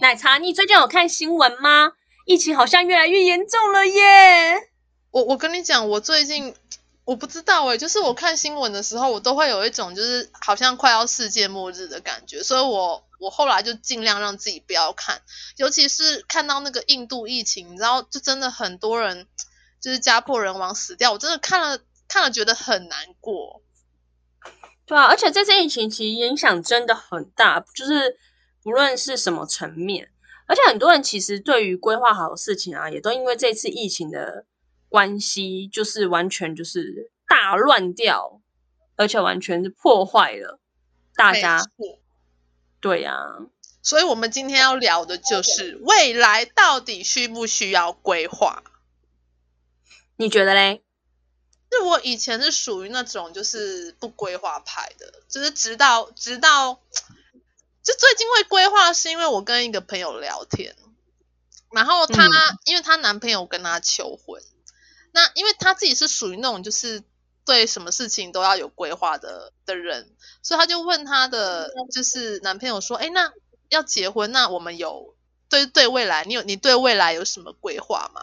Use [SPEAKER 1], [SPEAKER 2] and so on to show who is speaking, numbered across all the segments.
[SPEAKER 1] 奶茶，你最近有看新闻吗？疫情好像越来越严重了耶！
[SPEAKER 2] 我我跟你讲，我最近我不知道哎，就是我看新闻的时候，我都会有一种就是好像快要世界末日的感觉，所以我我后来就尽量让自己不要看，尤其是看到那个印度疫情，你知道，就真的很多人就是家破人亡死掉，我真的看了看了觉得很难过。
[SPEAKER 1] 对啊，而且这次疫情其实影响真的很大，就是。不论是什么层面，而且很多人其实对于规划好的事情啊，也都因为这次疫情的关系，就是完全就是大乱掉，而且完全是破坏了大家。对呀、啊，
[SPEAKER 2] 所以我们今天要聊的就是未来到底需不需要规划？
[SPEAKER 1] 你觉得嘞？
[SPEAKER 2] 是我以前是属于那种就是不规划派的，就是直到直到。就最近会规划，是因为我跟一个朋友聊天，然后她、嗯、因为她男朋友跟她求婚，那因为她自己是属于那种就是对什么事情都要有规划的的人，所以她就问她的就是男朋友说：“哎，那要结婚，那我们有对对未来，你有你对未来有什么规划吗？”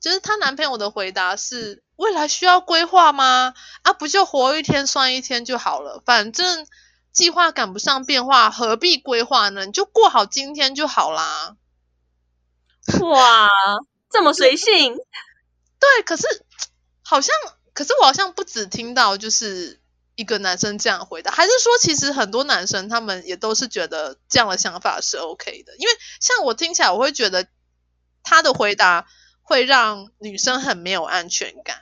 [SPEAKER 2] 就是她男朋友的回答是：“未来需要规划吗？啊，不就活一天算一天就好了，反正。”计划赶不上变化，何必规划呢？你就过好今天就好啦。
[SPEAKER 1] 哇，这么随性。
[SPEAKER 2] 对，可是好像，可是我好像不只听到就是一个男生这样回答，还是说其实很多男生他们也都是觉得这样的想法是 OK 的？因为像我听起来，我会觉得他的回答会让女生很没有安全感。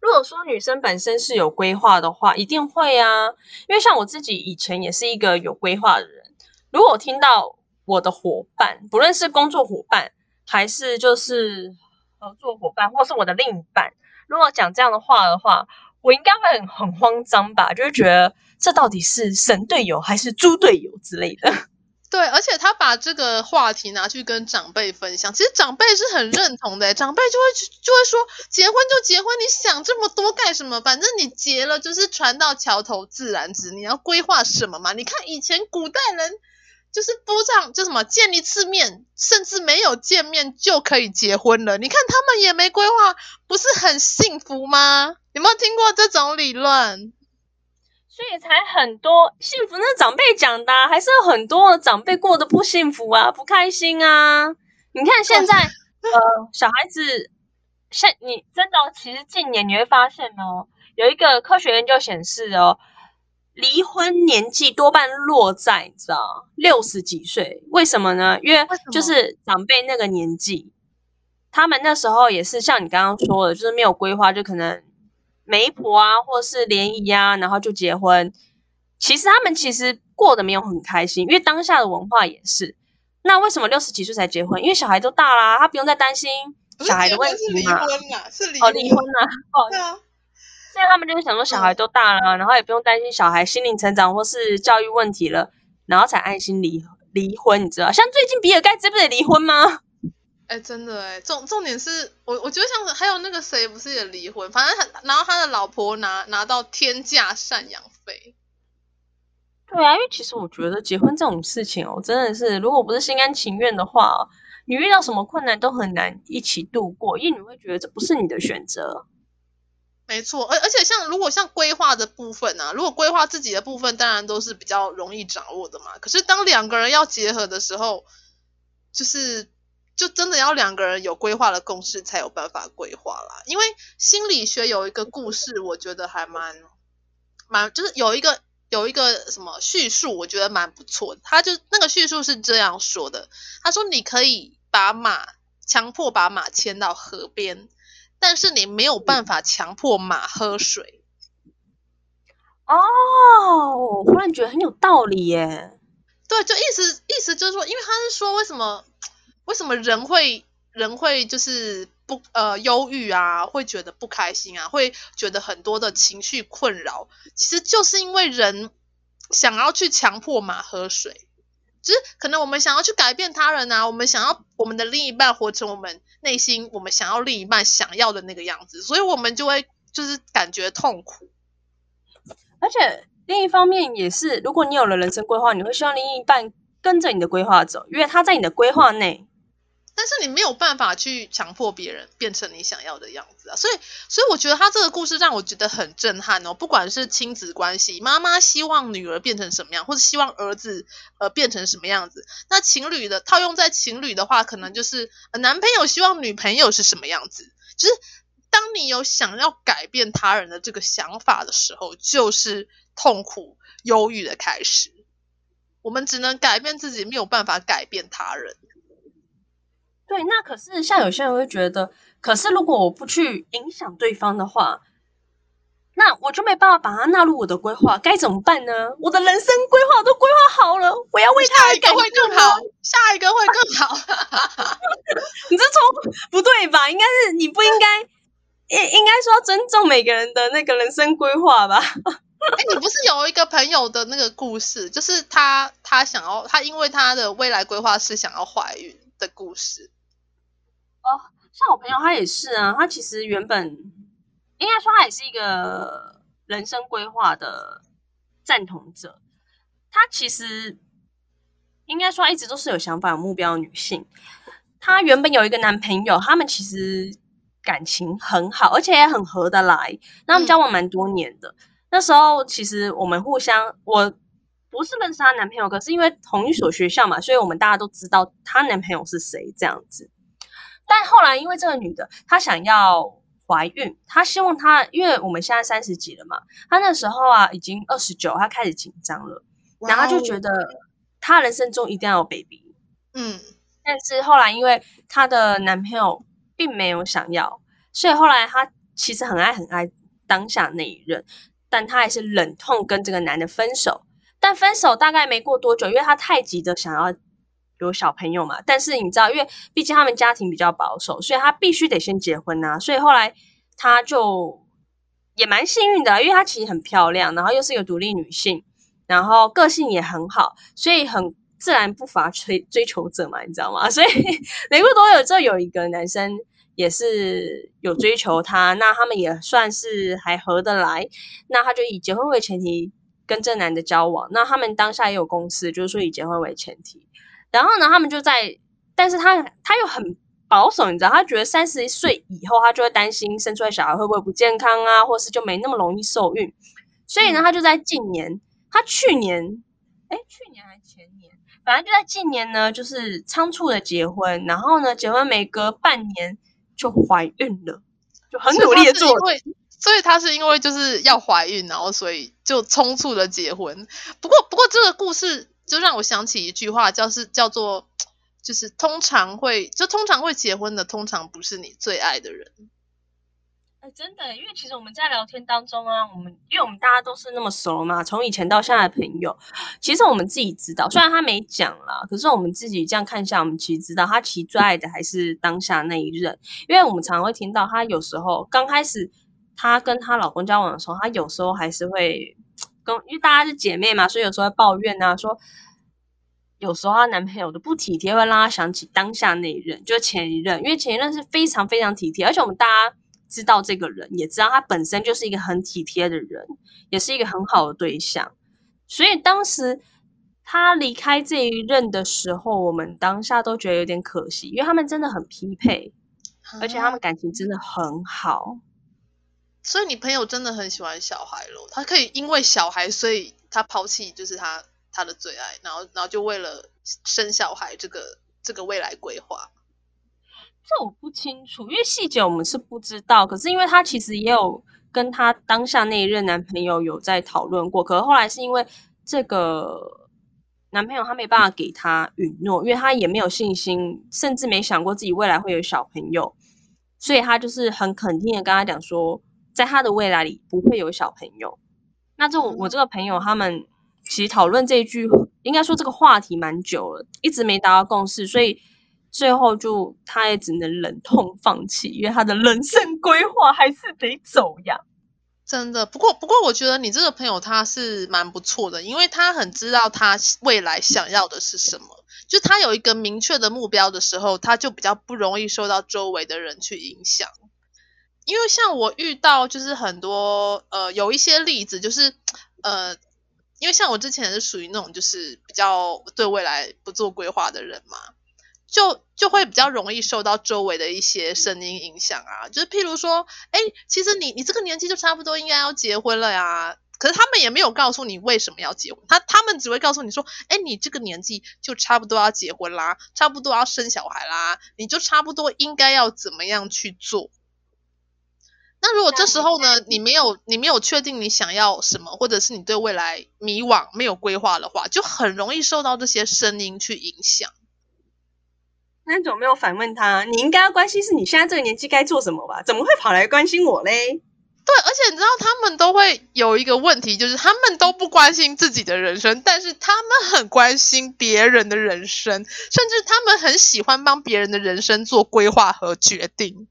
[SPEAKER 1] 如果说女生本身是有规划的话，一定会啊。因为像我自己以前也是一个有规划的人。如果我听到我的伙伴，不论是工作伙伴，还是就是合作伙伴，或是我的另一半，如果讲这样的话的话，我应该会很慌张吧？就会觉得这到底是神队友还是猪队友之类的。
[SPEAKER 2] 对，而且他把这个话题拿去跟长辈分享，其实长辈是很认同的，长辈就会就会说，结婚就结婚，你想这么多干什么？反正你结了就是船到桥头自然直，你要规划什么嘛？你看以前古代人就是不这样，就什么见一次面，甚至没有见面就可以结婚了，你看他们也没规划，不是很幸福吗？有没有听过这种理论？
[SPEAKER 1] 所以才很多幸福，那长辈讲的，啊，还是有很多长辈过得不幸福啊，不开心啊。你看现在，呃，小孩子，现你真的，其实近年你会发现哦，有一个科学研究显示哦，离婚年纪多半落在你知道六十几岁，为什么呢？因为就是长辈那个年纪，他们那时候也是像你刚刚说的，就是没有规划，就可能。媒婆啊，或是联谊啊，然后就结婚。其实他们其实过得没有很开心，因为当下的文化也是。那为什么六十几岁才结婚？因为小孩都大啦，他不用再担心小孩的问题嘛。
[SPEAKER 2] 是离婚啊，是离婚。
[SPEAKER 1] 哦，离婚啊。哦，对啊。所以他们就是想说，小孩都大了，然后也不用担心小孩心灵成长或是教育问题了，然后才安心离离婚。你知道，像最近比尔盖茨不得离婚吗？
[SPEAKER 2] 哎、欸，真的哎，重重点是我，我觉得像还有那个谁不是也离婚，反正他然后他的老婆拿拿到天价赡养费。
[SPEAKER 1] 对啊，因为其实我觉得结婚这种事情哦，真的是如果不是心甘情愿的话，你遇到什么困难都很难一起度过，因为你会觉得这不是你的选择。
[SPEAKER 2] 没错，而而且像如果像规划的部分啊，如果规划自己的部分，当然都是比较容易掌握的嘛。可是当两个人要结合的时候，就是。就真的要两个人有规划的共识才有办法规划啦。因为心理学有一个故事，我觉得还蛮蛮，就是有一个有一个什么叙述，我觉得蛮不错的。他就那个叙述是这样说的：他说，你可以把马强迫把马牵到河边，但是你没有办法强迫马喝水。
[SPEAKER 1] 哦，我忽然觉得很有道理耶。
[SPEAKER 2] 对，就意思意思就是说，因为他是说，为什么为什么人会人会就是不呃忧郁啊，会觉得不开心啊，会觉得很多的情绪困扰，其实就是因为人想要去强迫马喝水，就是可能我们想要去改变他人啊，我们想要我们的另一半活成我们内心我们想要另一半想要的那个样子，所以我们就会就是感觉痛苦。
[SPEAKER 1] 而且另一方面也是，如果你有了人生规划，你会希望另一半跟着你的规划走，因为他在你的规划内。
[SPEAKER 2] 但是你没有办法去强迫别人变成你想要的样子啊，所以，所以我觉得他这个故事让我觉得很震撼哦。不管是亲子关系，妈妈希望女儿变成什么样，或者希望儿子呃变成什么样子，那情侣的套用在情侣的话，可能就是男朋友希望女朋友是什么样子，就是。当你有想要改变他人的这个想法的时候，就是痛苦、忧郁的开始。我们只能改变自己，没有办法改变他人。
[SPEAKER 1] 对，那可是像有些人会觉得，可是如果我不去影响对方的话，那我就没办法把他纳入我的规划，该怎么办呢？我的人生规划都规划好了，我要为
[SPEAKER 2] 下一个会更好，下一个会更好。
[SPEAKER 1] 你这从不对吧？应该是你不应该。应应该说尊重每个人的那个人生规划吧。
[SPEAKER 2] 哎，你不是有一个朋友的那个故事，就是他他想要他因为他的未来规划是想要怀孕的故事。
[SPEAKER 1] 哦，像我朋友他也是啊，他其实原本应该说他也是一个人生规划的赞同者。他其实应该说他一直都是有想法、有目标的女性。她原本有一个男朋友，他们其实。感情很好，而且也很合得来。那他们交往蛮多年的。那时候其实我们互相，我不是认识她男朋友，可是因为同一所学校嘛，所以我们大家都知道她男朋友是谁这样子。但后来因为这个女的她想要怀孕，她希望她，因为我们现在三十几了嘛，她那时候啊已经二十九，她开始紧张了，然后她就觉得她人生中一定要有 baby。嗯，但是后来因为她的男朋友。并没有想要，所以后来她其实很爱很爱当下那一任，但她还是忍痛跟这个男的分手。但分手大概没过多久，因为她太急着想要有小朋友嘛。但是你知道，因为毕竟他们家庭比较保守，所以他必须得先结婚呐。所以后来他就也蛮幸运的，因为他其实很漂亮，然后又是一个独立女性，然后个性也很好，所以很。自然不乏追追求者嘛，你知道吗？所以没过多久之后，有一个男生也是有追求她，那他们也算是还合得来，那他就以结婚为前提跟这男的交往。那他们当下也有公司，就是说以结婚为前提。然后呢，他们就在，但是他他又很保守，你知道，他觉得三十岁以后，他就会担心生出来小孩会不会不健康啊，或是就没那么容易受孕。所以呢，他就在近年，他去年，哎，去年还是前年？反正就在近年呢，就是仓促的结婚，然后呢，结婚没隔半年就怀孕了，就很努力的做。
[SPEAKER 2] 所以他是因为就是要怀孕，然后所以就匆促的结婚。不过不过这个故事就让我想起一句话，叫是叫做就是通常会就通常会结婚的，通常不是你最爱的人。
[SPEAKER 1] 哎，真的，因为其实我们在聊天当中啊，我们因为我们大家都是那么熟嘛，从以前到现在的朋友，其实我们自己知道，虽然他没讲啦，可是我们自己这样看一下，我们其实知道他其实最爱的还是当下那一任，因为我们常常会听到他有时候刚开始他跟他老公交往的时候，他有时候还是会跟，因为大家是姐妹嘛，所以有时候会抱怨啊，说有时候她男朋友的不体贴会让她想起当下那一任，就前一任，因为前一任是非常非常体贴，而且我们大家。知道这个人，也知道他本身就是一个很体贴的人，也是一个很好的对象。所以当时他离开这一任的时候，我们当下都觉得有点可惜，因为他们真的很匹配，而且他们感情真的很好。
[SPEAKER 2] 所以你朋友真的很喜欢小孩咯，他可以因为小孩，所以他抛弃就是他他的最爱，然后然后就为了生小孩这个这个未来规划。
[SPEAKER 1] 这我不清楚，因为细节我们是不知道。可是因为他其实也有跟她当下那一任男朋友有在讨论过，可是后来是因为这个男朋友他没办法给她允诺，因为他也没有信心，甚至没想过自己未来会有小朋友，所以他就是很肯定的跟他讲说，在他的未来里不会有小朋友。那这我我这个朋友他们其实讨论这一句，应该说这个话题蛮久了，一直没达到共识，所以。最后就他也只能忍痛放弃，因为他的人生规划还是得走呀。
[SPEAKER 2] 真的，不过不过我觉得你这个朋友他是蛮不错的，因为他很知道他未来想要的是什么，就他有一个明确的目标的时候，他就比较不容易受到周围的人去影响。因为像我遇到就是很多呃有一些例子，就是呃，因为像我之前是属于那种就是比较对未来不做规划的人嘛。就就会比较容易受到周围的一些声音影响啊，就是譬如说，哎，其实你你这个年纪就差不多应该要结婚了呀。可是他们也没有告诉你为什么要结婚，他他们只会告诉你说，哎，你这个年纪就差不多要结婚啦，差不多要生小孩啦，你就差不多应该要怎么样去做。那如果这时候呢，你没有你没有确定你想要什么，或者是你对未来迷惘没有规划的话，就很容易受到这些声音去影响。
[SPEAKER 1] 那你怎么没有反问他？你应该要关心是你现在这个年纪该做什么吧？怎么会跑来关心我嘞？
[SPEAKER 2] 对，而且你知道他们都会有一个问题，就是他们都不关心自己的人生，但是他们很关心别人的人生，甚至他们很喜欢帮别人的人生做规划和决定，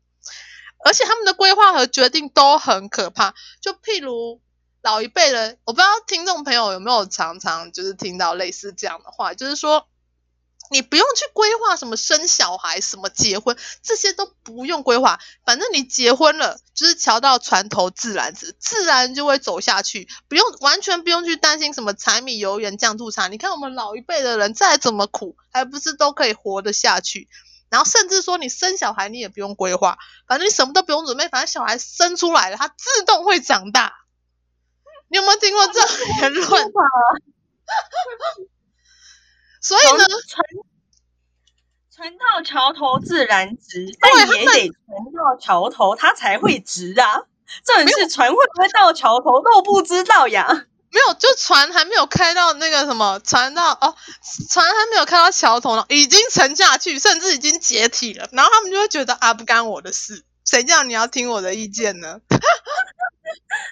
[SPEAKER 2] 而且他们的规划和决定都很可怕。就譬如老一辈人，我不知道听众朋友有没有常常就是听到类似这样的话，就是说。你不用去规划什么生小孩、什么结婚，这些都不用规划。反正你结婚了，就是桥到船头自然直，自然就会走下去。不用，完全不用去担心什么柴米油盐酱醋茶。你看我们老一辈的人再怎么苦，还不是都可以活得下去？然后甚至说你生小孩，你也不用规划，反正你什么都不用准备，反正小孩生出来了，他自动会长大。你有没有听过这种言论？所以呢，
[SPEAKER 1] 船船到桥头自然直，但也得船到桥头它才会直啊。这也是船会不会到桥头都不知道呀。
[SPEAKER 2] 没有，就船还没有开到那个什么，船到哦，船还没有开到桥头呢，已经沉下去，甚至已经解体了。然后他们就会觉得啊，不干我的事，谁叫你要听我的意见呢？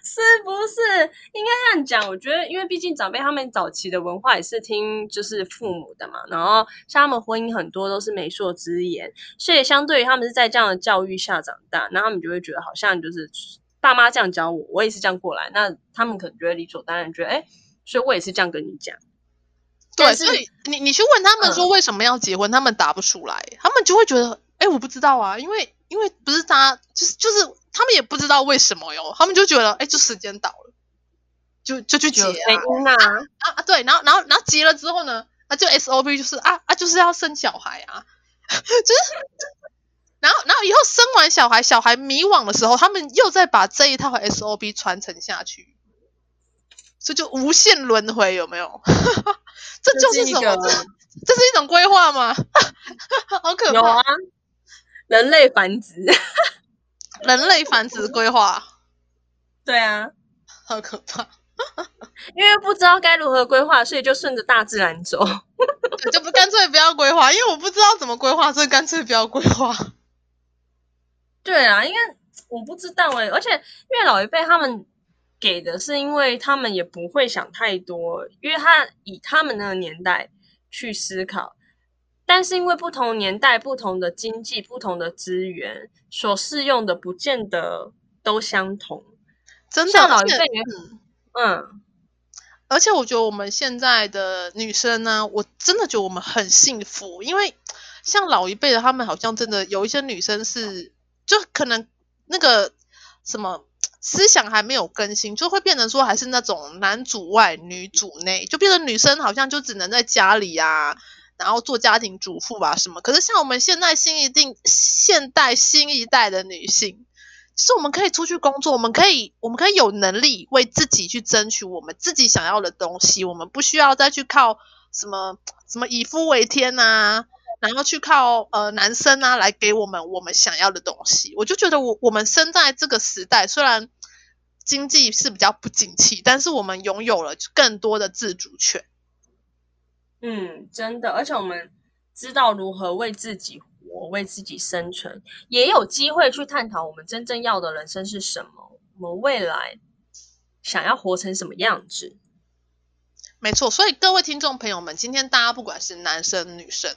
[SPEAKER 1] 是不是应该这样讲？我觉得，因为毕竟长辈他们早期的文化也是听就是父母的嘛，然后像他们婚姻很多都是媒妁之言，所以相对于他们是在这样的教育下长大，那他们就会觉得好像就是爸妈这样教我，我也是这样过来，那他们可能觉得理所当然，觉得哎，所以我也是这样跟你讲。
[SPEAKER 2] 对，所以你你去问他们说为什么要结婚，嗯、他们答不出来，他们就会觉得哎，我不知道啊，因为因为不是他，就是就是。他们也不知道为什么哟，他们就觉得，哎，就时间到了，就就去结啊啊啊！对，然后然后然后结了之后呢，啊，就 SOP 就是啊啊，就是要生小孩啊，就是，然后然后以后生完小孩，小孩迷惘的时候，他们又再把这一套 SOP 传承下去，所以就无限轮回，有没有？这就是什么？这，这是一种规划吗？好可怕！
[SPEAKER 1] 有啊，人类繁殖。
[SPEAKER 2] 人类繁殖规划，
[SPEAKER 1] 对啊，
[SPEAKER 2] 好可怕！
[SPEAKER 1] 因为不知道该如何规划，所以就顺着大自然走，
[SPEAKER 2] 就不干脆不要规划。因为我不知道怎么规划，所以干脆不要规划。
[SPEAKER 1] 对啊，因为我不知道哎、欸，而且因为老一辈他们给的是，因为他们也不会想太多，因为他以他们那个年代去思考。但是因为不同年代、不同的经济、不同的资源，所适用的不见得都相同。
[SPEAKER 2] 真的，
[SPEAKER 1] 像老一辈人，嗯，
[SPEAKER 2] 而且我觉得我们现在的女生呢，我真的觉得我们很幸福，因为像老一辈的他们，好像真的有一些女生是，就可能那个什么思想还没有更新，就会变成说还是那种男主外女主内，就变成女生好像就只能在家里啊。然后做家庭主妇吧，什么？可是像我们现在新一定现代新一代的女性，是我们可以出去工作，我们可以我们可以有能力为自己去争取我们自己想要的东西，我们不需要再去靠什么什么以夫为天啊，然后去靠呃男生啊来给我们我们想要的东西。我就觉得我我们生在这个时代，虽然经济是比较不景气，但是我们拥有了更多的自主权。
[SPEAKER 1] 嗯，真的，而且我们知道如何为自己活，为自己生存，也有机会去探讨我们真正要的人生是什么，我们未来想要活成什么样子。
[SPEAKER 2] 没错，所以各位听众朋友们，今天大家不管是男生女生，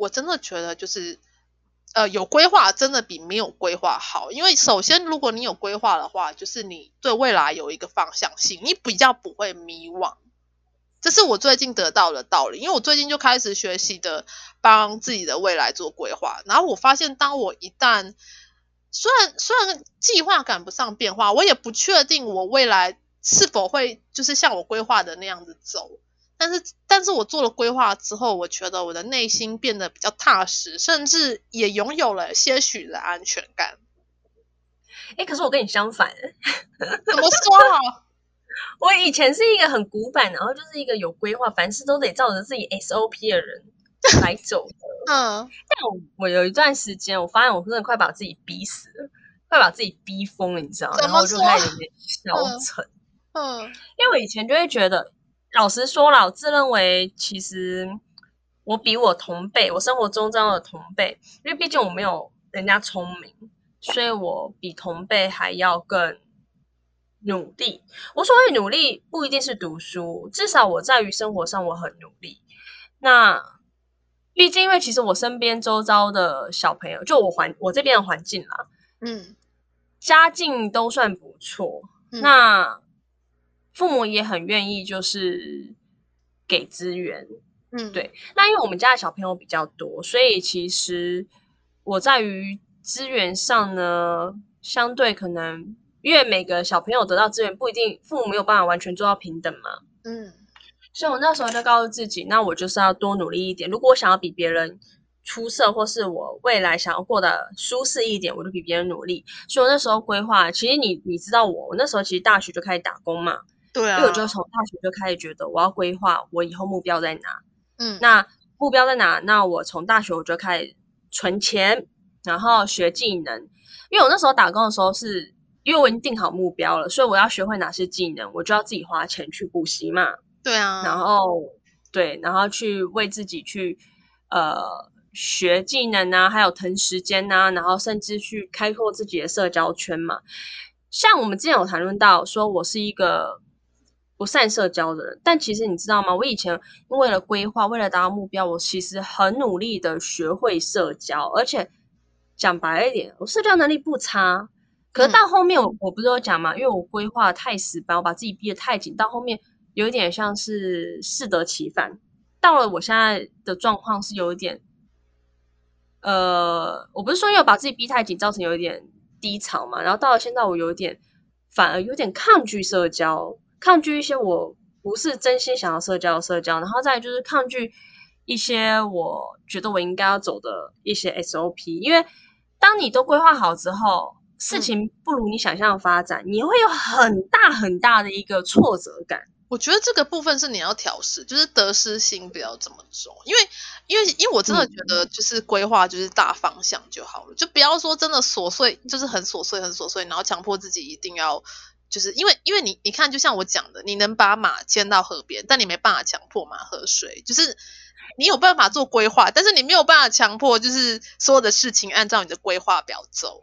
[SPEAKER 2] 我真的觉得就是。呃，有规划真的比没有规划好，因为首先，如果你有规划的话，就是你对未来有一个方向性，你比较不会迷惘。这是我最近得到的道理，因为我最近就开始学习的帮自己的未来做规划，然后我发现，当我一旦虽然虽然计划赶不上变化，我也不确定我未来是否会就是像我规划的那样子走。但是，但是我做了规划之后，我觉得我的内心变得比较踏实，甚至也拥有了些许的安全感。
[SPEAKER 1] 哎，可是我跟你相反，
[SPEAKER 2] 怎么说啊？
[SPEAKER 1] 我以前是一个很古板，然后就是一个有规划，凡事都得照着自己 SOP 的人来走的。嗯，但我我有一段时间，我发现我真的快把自己逼死了，快把自己逼疯了，你知道吗？然后就开始有点消沉。嗯，因为我以前就会觉得。老实说了，我自认为其实我比我同辈，我生活中这样的同辈，因为毕竟我没有人家聪明，所以我比同辈还要更努力。我所谓努力，不一定是读书，至少我在于生活上我很努力。那毕竟，因为其实我身边周遭的小朋友，就我环我这边的环境啦，嗯，家境都算不错。嗯、那父母也很愿意，就是给资源，嗯，对。那因为我们家的小朋友比较多，所以其实我在于资源上呢，相对可能因为每个小朋友得到资源不一定，父母没有办法完全做到平等嘛，嗯。所以我那时候就告诉自己，那我就是要多努力一点。如果我想要比别人出色，或是我未来想要过得舒适一点，我就比别人努力。所以我那时候规划，其实你你知道我，我那时候其实大学就开始打工嘛。
[SPEAKER 2] 对啊，
[SPEAKER 1] 因为我就从大学就开始觉得我要规划我以后目标在哪。嗯，那目标在哪？那我从大学我就开始存钱，然后学技能。因为我那时候打工的时候是，因为我已经定好目标了，所以我要学会哪些技能，我就要自己花钱去补习嘛。
[SPEAKER 2] 对啊，
[SPEAKER 1] 然后对，然后去为自己去呃学技能啊，还有腾时间啊，然后甚至去开拓自己的社交圈嘛。像我们之前有谈论到，说我是一个。不善社交的人，但其实你知道吗？我以前为了规划，为了达到目标，我其实很努力的学会社交，而且讲白一点，我社交能力不差。可是到后面，我我不是有讲吗？因为我规划太死板，我把自己逼得太紧，到后面有一点像是适得其反。到了我现在的状况是有一点，呃，我不是说因为把自己逼太紧，造成有一点低潮嘛。然后到了现在，我有一点反而有点抗拒社交。抗拒一些我不是真心想要社交的社交，然后再就是抗拒一些我觉得我应该要走的一些 SOP，因为当你都规划好之后，事情不如你想象的发展，嗯，你会有很大很大的一个挫折感。
[SPEAKER 2] 我觉得这个部分是你要调试，就是得失心不要这么重，因为因为因为我真的觉得就是规划就是大方向就好了，嗯，就不要说真的琐碎，就是很琐碎很琐碎，然后强迫自己一定要。就是因为，因为你你看，就像我讲的，你能把马牵到河边，但你没办法强迫马喝水。就是你有办法做规划，但是你没有办法强迫，就是所有的事情按照你的规划表走。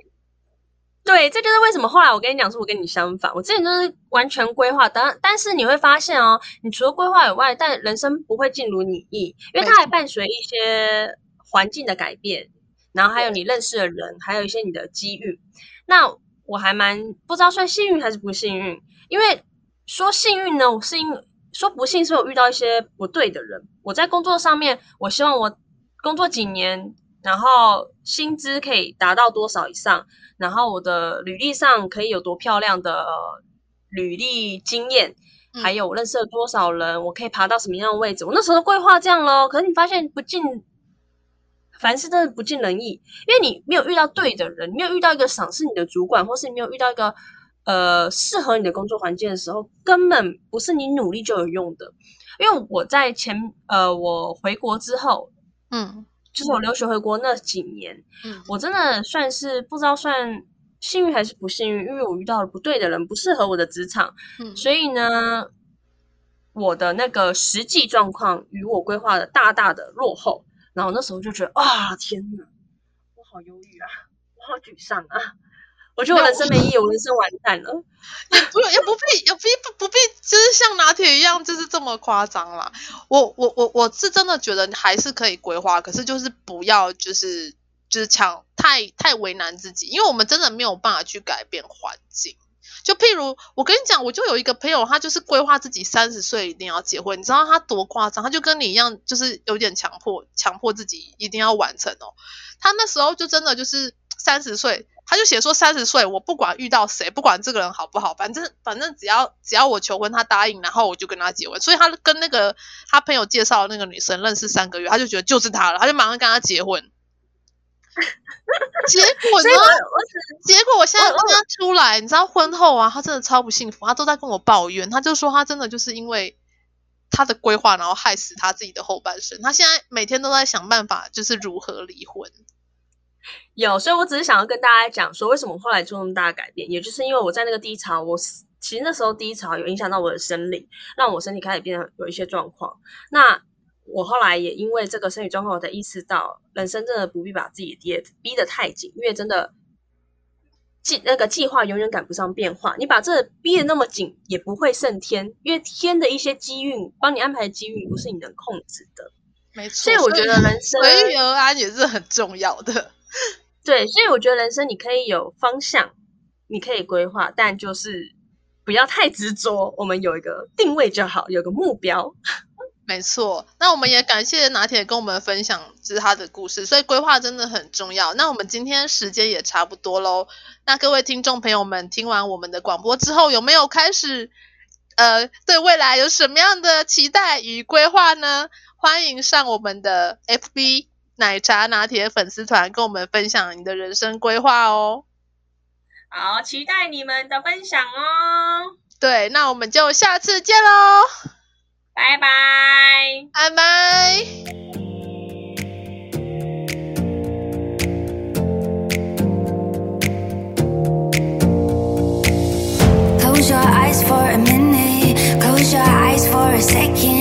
[SPEAKER 1] 对，这就是为什么后来我跟你讲说，我跟你相反。我之前就是完全规划，但但是你会发现哦，你除了规划以外，但人生不会尽如你意，因为它还伴随一些环境的改变，然后还有你认识的人，还有一些你的机遇。那我还蛮不知道算幸运还是不幸运，因为说幸运呢，我是因为说不幸是我遇到一些不对的人。我在工作上面，我希望我工作几年，然后薪资可以达到多少以上，然后我的履历上可以有多漂亮的履历经验，还有我认识了多少人，我可以爬到什么样的位置。我那时候规划这样咯，可是你发现不尽。凡事真的不尽人意，因为你没有遇到对的人，没有遇到一个赏识你的主管，或是你没有遇到一个呃适合你的工作环境的时候，根本不是你努力就有用的。因为我在前呃我回国之后，嗯，就是我留学回国那几年，嗯，我真的算是不知道算幸运还是不幸运？因为我遇到了不对的人，不适合我的职场，嗯，所以呢，我的那个实际状况与我规划的大大的落后。然后那时候就觉得啊，天哪，我好忧郁啊，我好沮丧啊，我觉得我人生没意义，我人生完蛋了。
[SPEAKER 2] 也不也不必也不必不必，就是像拿铁一样，就是这么夸张啦。我我我我是真的觉得还是可以规划，可是就是不要就是。就是强太太为难自己，因为我们真的没有办法去改变环境。就譬如我跟你讲，我就有一个朋友，他就是规划自己三十岁一定要结婚，你知道他多夸张？他就跟你一样，就是有点强迫，强迫自己一定要完成哦。他那时候就真的就是三十岁，他就写说三十岁，我不管遇到谁，不管这个人好不好，反正反正只要只要我求婚，他答应，然后我就跟他结婚。所以他跟那个他朋友介绍那个女生认识三个月，他就觉得就是他了，他就马上跟他结婚。结果呢？结果我现在跟他出来，你知道婚后啊，他真的超不幸福，他都在跟我抱怨。他就说他真的就是因为他的规划，然后害死他自己的后半生。他现在每天都在想办法，就是如何离婚。
[SPEAKER 1] 有，所以我只是想要跟大家讲说，为什么我后来做那么大的改变，也就是因为我在那个低潮，我其实那时候低潮有影响到我的生理，让我身体开始变得有一些状况。那我后来也因为这个生理状况，我才意识到，人生真的不必把自己的逼得太紧，因为真的计那个计划永远赶不上变化。你把这逼得那么紧，也不会胜天，因为天的一些机运，帮你安排的机运，不是你能控制的。
[SPEAKER 2] 没错，
[SPEAKER 1] 所以我觉得人生
[SPEAKER 2] 随遇而安也是很重要的。
[SPEAKER 1] 对，所以我觉得人生你可以有方向，你可以规划，但就是不要太执着。我们有一个定位就好，有个目标。
[SPEAKER 2] 没错，那我们也感谢拿铁跟我们分享就是他的故事，所以规划真的很重要。那我们今天时间也差不多喽，那各位听众朋友们听完我们的广播之后，有没有开始呃对未来有什么样的期待与规划呢？欢迎上我们的 FB 奶茶拿铁粉丝团，跟我们分享你的人生规划哦。
[SPEAKER 1] 好，期待你们的分享哦。
[SPEAKER 2] 对，那我们就下次见喽。
[SPEAKER 1] 拜拜，
[SPEAKER 2] 拜拜。
[SPEAKER 3] Close your eyes for a minute. Close your eyes for a second.